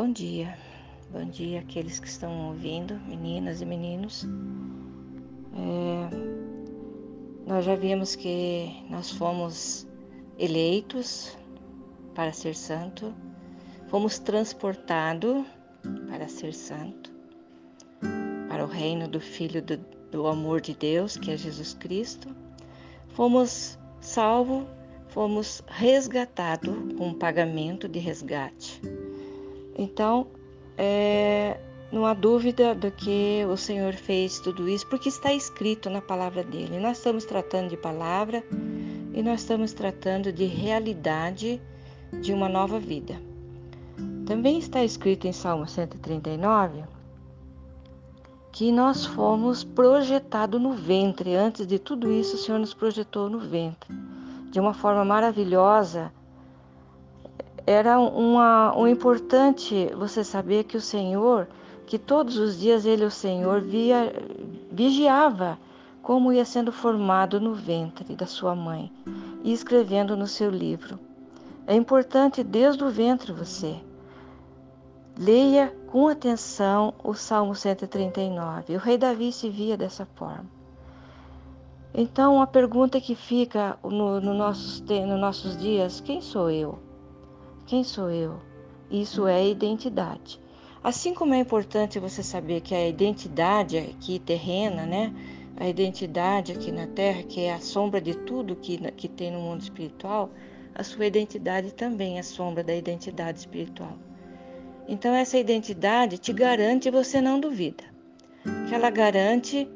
Bom dia, bom dia àqueles que estão ouvindo, meninas e meninos. É, nós já vimos que nós fomos eleitos para ser santo, fomos transportados para ser santo, para o reino do Filho do, do amor de Deus, que é Jesus Cristo. Fomos salvos, fomos resgatados com um pagamento de resgate então, é, não há dúvida do que o Senhor fez tudo isso, porque está escrito na palavra dele. Nós estamos tratando de palavra e nós estamos tratando de realidade de uma nova vida. Também está escrito em Salmo 139 que nós fomos projetados no ventre. Antes de tudo isso, o Senhor nos projetou no ventre de uma forma maravilhosa era uma, um importante você saber que o Senhor, que todos os dias ele, o Senhor, via, vigiava como ia sendo formado no ventre da sua mãe e escrevendo no seu livro. É importante desde o ventre você. Leia com atenção o Salmo 139. O rei Davi se via dessa forma. Então, a pergunta que fica no, no nossos, nos nossos dias: quem sou eu? Quem sou eu? Isso é identidade. Assim como é importante você saber que a identidade aqui terrena, né? A identidade aqui na Terra, que é a sombra de tudo que, que tem no mundo espiritual, a sua identidade também é sombra da identidade espiritual. Então, essa identidade te garante você não duvida. Que ela garante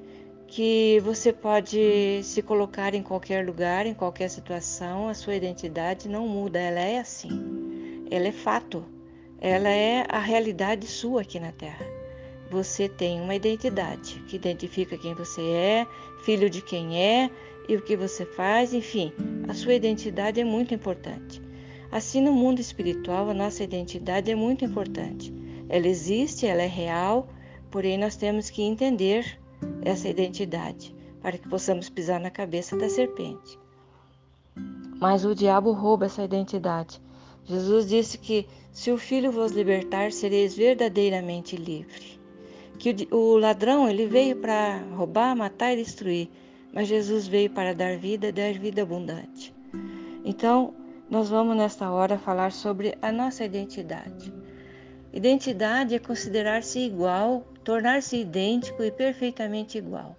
que você pode se colocar em qualquer lugar, em qualquer situação, a sua identidade não muda, ela é assim ela é fato, ela é a realidade sua aqui na Terra. Você tem uma identidade que identifica quem você é, filho de quem é e o que você faz, enfim, a sua identidade é muito importante. Assim, no mundo espiritual, a nossa identidade é muito importante. Ela existe, ela é real, porém nós temos que entender essa identidade para que possamos pisar na cabeça da serpente. Mas o diabo rouba essa identidade Jesus disse que se o Filho vos libertar, sereis verdadeiramente livre. Que o ladrão ele veio para roubar, matar e destruir, mas Jesus veio para dar vida dar vida abundante. Então, nós vamos nesta hora falar sobre a nossa identidade. Identidade é considerar-se igual, tornar-se idêntico e perfeitamente igual.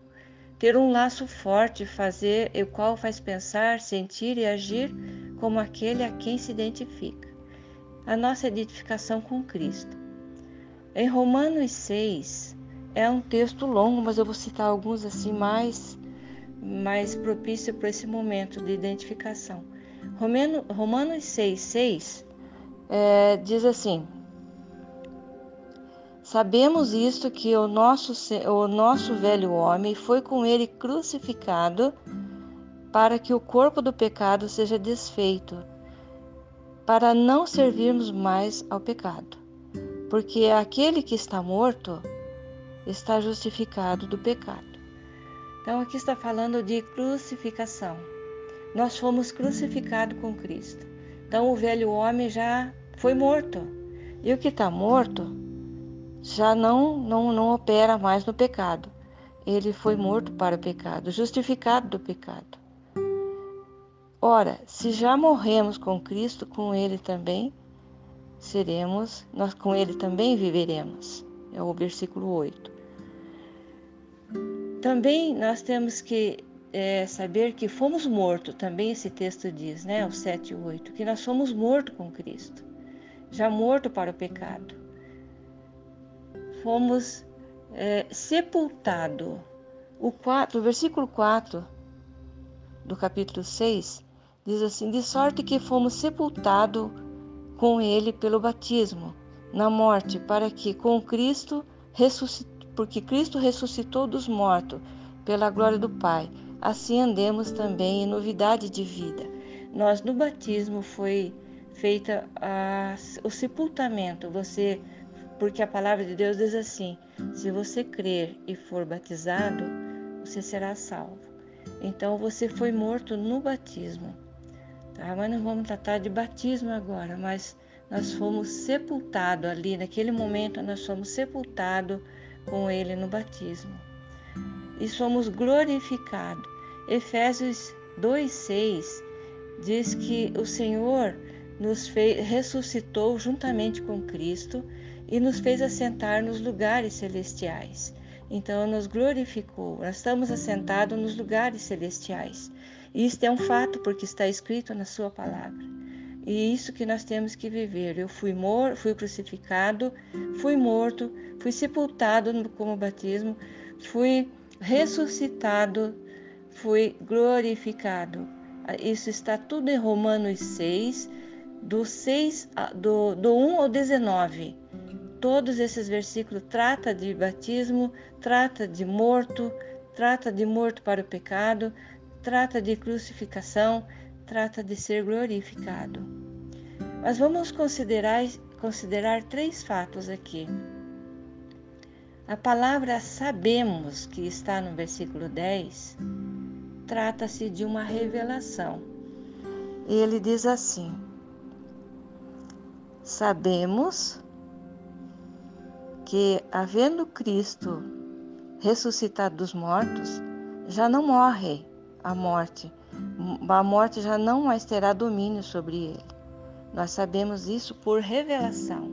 Ter um laço forte, fazer o qual faz pensar, sentir e agir como aquele a quem se identifica. A nossa identificação com Cristo. Em Romanos 6, é um texto longo, mas eu vou citar alguns assim mais, mais propício para esse momento de identificação. Romano, Romanos 6, 6 é, diz assim: Sabemos isto que o nosso, o nosso velho homem foi com ele crucificado para que o corpo do pecado seja desfeito, para não servirmos mais ao pecado. Porque aquele que está morto está justificado do pecado. Então aqui está falando de crucificação. Nós fomos crucificados com Cristo. Então o velho homem já foi morto. E o que está morto já não, não, não opera mais no pecado. Ele foi morto para o pecado, justificado do pecado. Ora, se já morremos com Cristo, com Ele também seremos, nós com Ele também viveremos. É o versículo 8. Também nós temos que é, saber que fomos mortos, também esse texto diz, né? O 7 e 8, que nós somos mortos com Cristo, já morto para o pecado. Fomos é, sepultado. O, 4, o versículo 4 do capítulo 6 Diz assim: de sorte que fomos sepultados com ele pelo batismo na morte, para que com Cristo porque Cristo ressuscitou dos mortos pela glória do Pai, assim andemos também em novidade de vida. Nós no batismo foi feita a, o sepultamento. Você, porque a palavra de Deus diz assim: se você crer e for batizado, você será salvo. Então você foi morto no batismo. Tá? Mas não vamos tratar de batismo agora, mas nós fomos sepultados ali, naquele momento nós fomos sepultados com Ele no batismo. E somos glorificados. Efésios 2,6 diz que o Senhor nos fez, ressuscitou juntamente com Cristo e nos fez assentar nos lugares celestiais. Então, nos glorificou. Nós estamos assentados nos lugares celestiais. Isto é um fato, porque está escrito na Sua palavra. E isso que nós temos que viver. Eu fui morto, fui crucificado, fui morto, fui sepultado como batismo, fui ressuscitado, fui glorificado. Isso está tudo em Romanos 6, do 6 do, do 1 ao 19. Todos esses versículos trata de batismo, trata de morto, trata de morto para o pecado, trata de crucificação, trata de ser glorificado. Mas vamos considerar, considerar três fatos aqui. A palavra sabemos, que está no versículo 10, trata-se de uma revelação. Ele diz assim: Sabemos que, havendo Cristo ressuscitado dos mortos, já não morre a morte. A morte já não mais terá domínio sobre ele. Nós sabemos isso por revelação.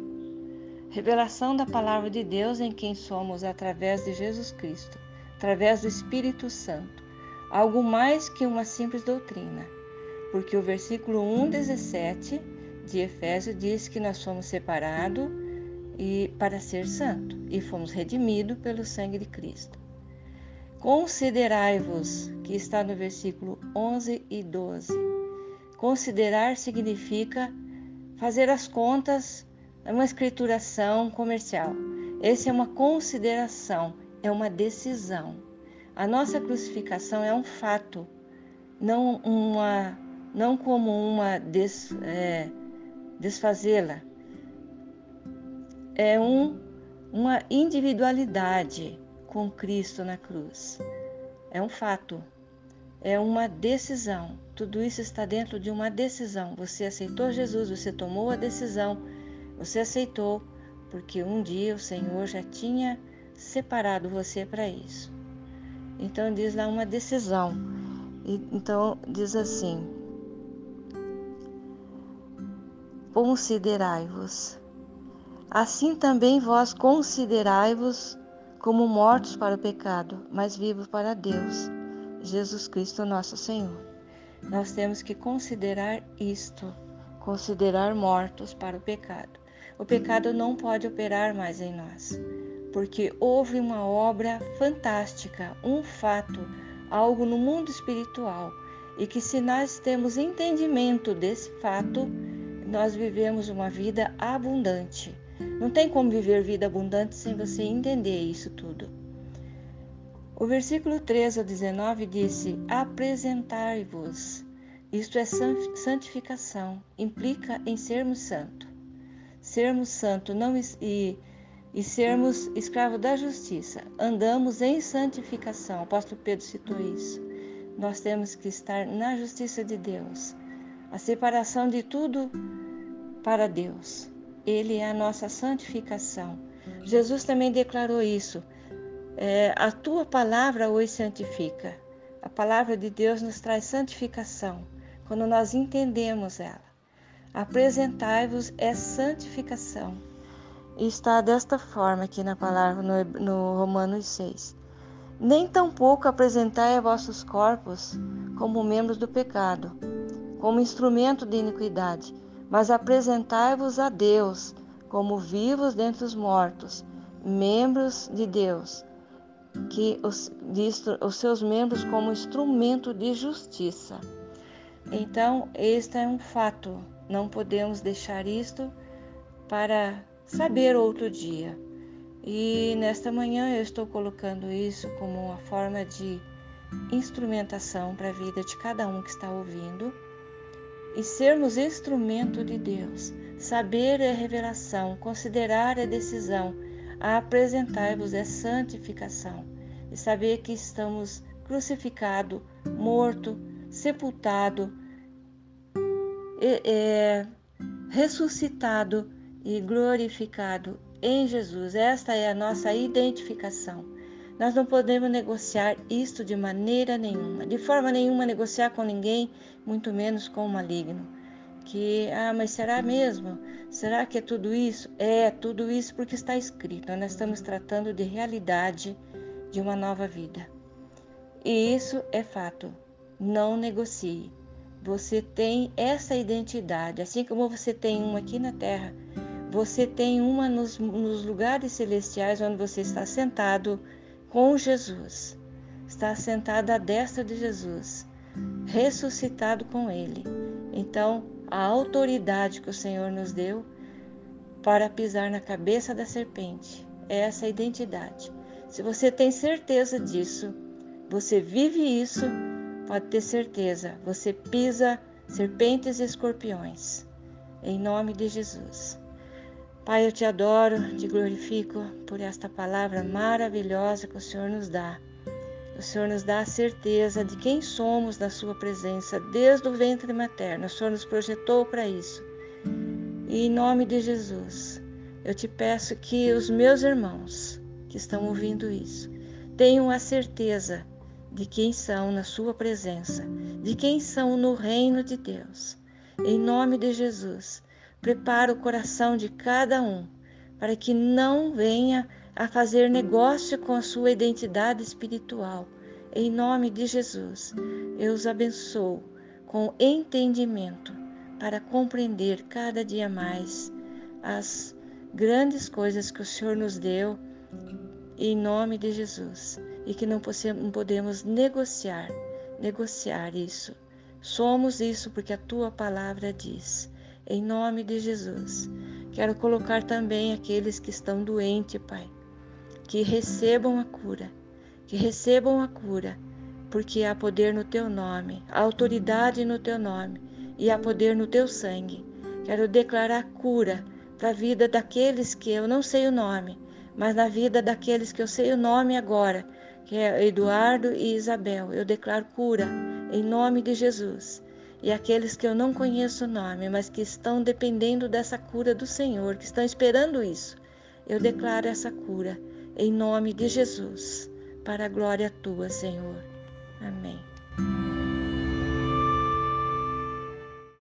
Revelação da palavra de Deus em quem somos através de Jesus Cristo, através do Espírito Santo. Algo mais que uma simples doutrina. Porque o versículo 1:17 de Efésios diz que nós somos separados e para ser santo e fomos redimidos pelo sangue de Cristo. Considerai-vos, que está no versículo 11 e 12. Considerar significa fazer as contas, é uma escrituração comercial. Essa é uma consideração, é uma decisão. A nossa crucificação é um fato, não uma, não como uma des, é, desfazê-la. É um, uma individualidade com Cristo na cruz. É um fato, é uma decisão. Tudo isso está dentro de uma decisão. Você aceitou Jesus, você tomou a decisão, você aceitou, porque um dia o Senhor já tinha separado você para isso. Então diz lá uma decisão. Então diz assim: Considerai-vos. Assim também vós considerai-vos como mortos para o pecado, mas vivos para Deus, Jesus Cristo nosso Senhor. Nós temos que considerar isto, considerar mortos para o pecado. O pecado não pode operar mais em nós, porque houve uma obra fantástica, um fato, algo no mundo espiritual, e que se nós temos entendimento desse fato, nós vivemos uma vida abundante não tem como viver vida abundante sem você entender isso tudo. O versículo 13 a 19 disse: Apresentai-vos. Isto é santificação, implica em sermos santo. Sermos santo não e, e sermos escravo da justiça. Andamos em santificação. O apóstolo Pedro citou isso. Nós temos que estar na justiça de Deus. A separação de tudo para Deus. Ele é a nossa santificação. Jesus também declarou isso. É, a tua palavra hoje santifica. A palavra de Deus nos traz santificação quando nós entendemos ela. Apresentai-vos é santificação. E está desta forma aqui na palavra no, no Romanos 6. Nem tampouco apresentai a vossos corpos como membros do pecado, como instrumento de iniquidade, mas apresentai-vos a Deus como vivos dentre os mortos, membros de Deus, que os, os seus membros como instrumento de justiça. Então, este é um fato, não podemos deixar isto para saber outro dia. E nesta manhã eu estou colocando isso como uma forma de instrumentação para a vida de cada um que está ouvindo e sermos instrumento de Deus. Saber é revelação, considerar é decisão, a apresentar-vos é santificação. E saber que estamos crucificado, morto, sepultado, é, ressuscitado e glorificado em Jesus. Esta é a nossa identificação. Nós não podemos negociar isto de maneira nenhuma, de forma nenhuma negociar com ninguém, muito menos com o maligno. Que, ah, mas será mesmo? Será que é tudo isso? É, tudo isso porque está escrito. Nós estamos tratando de realidade de uma nova vida. E isso é fato. Não negocie. Você tem essa identidade, assim como você tem uma aqui na terra, você tem uma nos, nos lugares celestiais onde você está sentado com Jesus. Está sentado à destra de Jesus, ressuscitado com Ele. Então, a autoridade que o Senhor nos deu para pisar na cabeça da serpente é essa identidade. Se você tem certeza disso, você vive isso, pode ter certeza, você pisa serpentes e escorpiões. Em nome de Jesus. Pai, eu te adoro, te glorifico por esta palavra maravilhosa que o Senhor nos dá. O Senhor nos dá a certeza de quem somos na Sua presença desde o ventre materno. O Senhor nos projetou para isso. E em nome de Jesus, eu te peço que os meus irmãos que estão ouvindo isso tenham a certeza de quem são na Sua presença, de quem são no reino de Deus. Em nome de Jesus prepara o coração de cada um para que não venha a fazer negócio com a sua identidade espiritual. Em nome de Jesus, eu os abençoo com entendimento para compreender cada dia mais as grandes coisas que o Senhor nos deu, em nome de Jesus, e que não podemos negociar, negociar isso. Somos isso porque a tua palavra diz em nome de Jesus. Quero colocar também aqueles que estão doentes, Pai, que recebam a cura, que recebam a cura, porque há poder no teu nome, há autoridade no teu nome e há poder no teu sangue. Quero declarar cura para a vida daqueles que eu não sei o nome, mas na vida daqueles que eu sei o nome agora, que é Eduardo e Isabel. Eu declaro cura em nome de Jesus e aqueles que eu não conheço o nome, mas que estão dependendo dessa cura do Senhor, que estão esperando isso. Eu declaro essa cura em nome de Jesus, para a glória tua, Senhor. Amém.